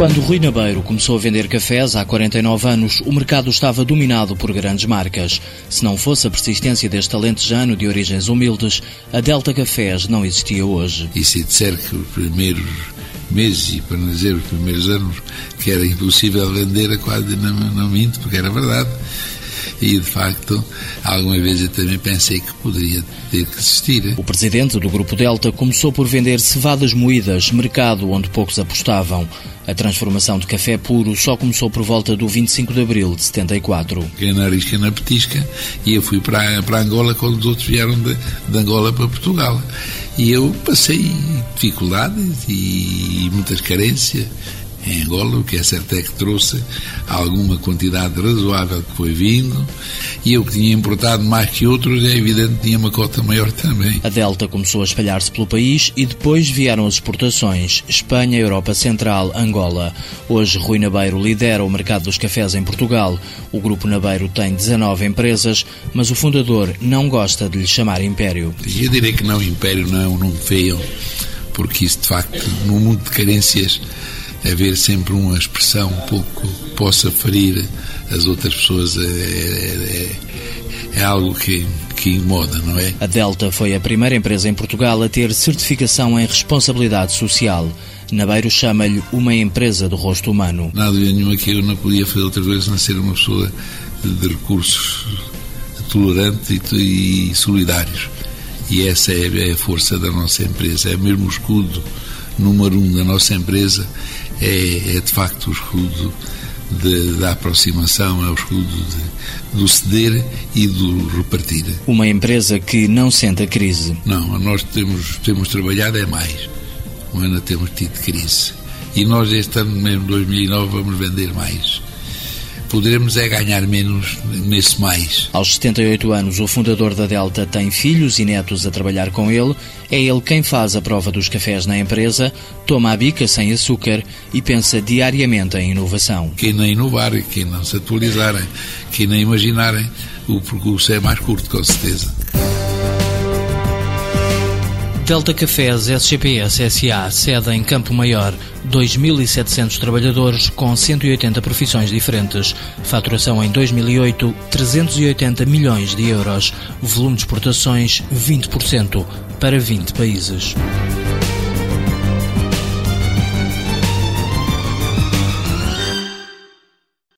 Quando Rui Nabeiro começou a vender cafés há 49 anos, o mercado estava dominado por grandes marcas. Se não fosse a persistência deste alentejano de origens humildes, a Delta Cafés não existia hoje. E se disser que os primeiros meses, e para não dizer os primeiros anos, que era impossível vender, quase não, não minto, porque era verdade e de facto alguma vez eu também pensei que poderia ter que existir. O presidente do Grupo Delta começou por vender cevadas moídas, mercado onde poucos apostavam. A transformação de café puro só começou por volta do 25 de abril de 74. Quem na risca na petisca e eu fui para, para Angola quando os outros vieram de, de Angola para Portugal. E eu passei dificuldades e muitas carências em Angola, o que é certo é que trouxe alguma quantidade razoável que foi vindo, e eu que tinha importado mais que outros, é evidente que tinha uma cota maior também. A Delta começou a espalhar-se pelo país e depois vieram as exportações, Espanha, Europa Central, Angola. Hoje Rui Nabeiro lidera o mercado dos cafés em Portugal. O Grupo Nabeiro tem 19 empresas, mas o fundador não gosta de lhe chamar império. Eu direi que não, império não é um nome feio, porque isso de facto, no mundo de carências, haver sempre uma expressão um pouco que possa ferir as outras pessoas é, é, é, é algo que, que incomoda, não é? A Delta foi a primeira empresa em Portugal a ter certificação em responsabilidade social. Nabeiro chama-lhe uma empresa do rosto humano. Nada nenhuma que eu não podia fazer outra coisa senão ser uma pessoa de recursos tolerantes e, e solidários. E essa é a força da nossa empresa, é mesmo o escudo número um da nossa empresa é, é de facto o escudo de, da aproximação, é o escudo de, do ceder e do repartir. Uma empresa que não sente a crise. Não, nós temos, temos trabalhado é mais. Ano temos tido crise. E nós este ano mesmo, 2009, vamos vender mais poderemos é ganhar menos nesse mais. Aos 78 anos, o fundador da Delta tem filhos e netos a trabalhar com ele. É ele quem faz a prova dos cafés na empresa, toma a bica sem açúcar e pensa diariamente em inovação. Quem não inovar, quem não se atualizarem, quem não imaginarem, o percurso é mais curto, com certeza. Delta Cafés SGPS SA, sede em Campo Maior, 2.700 trabalhadores com 180 profissões diferentes. Faturação em 2008, 380 milhões de euros. Volume de exportações, 20% para 20 países.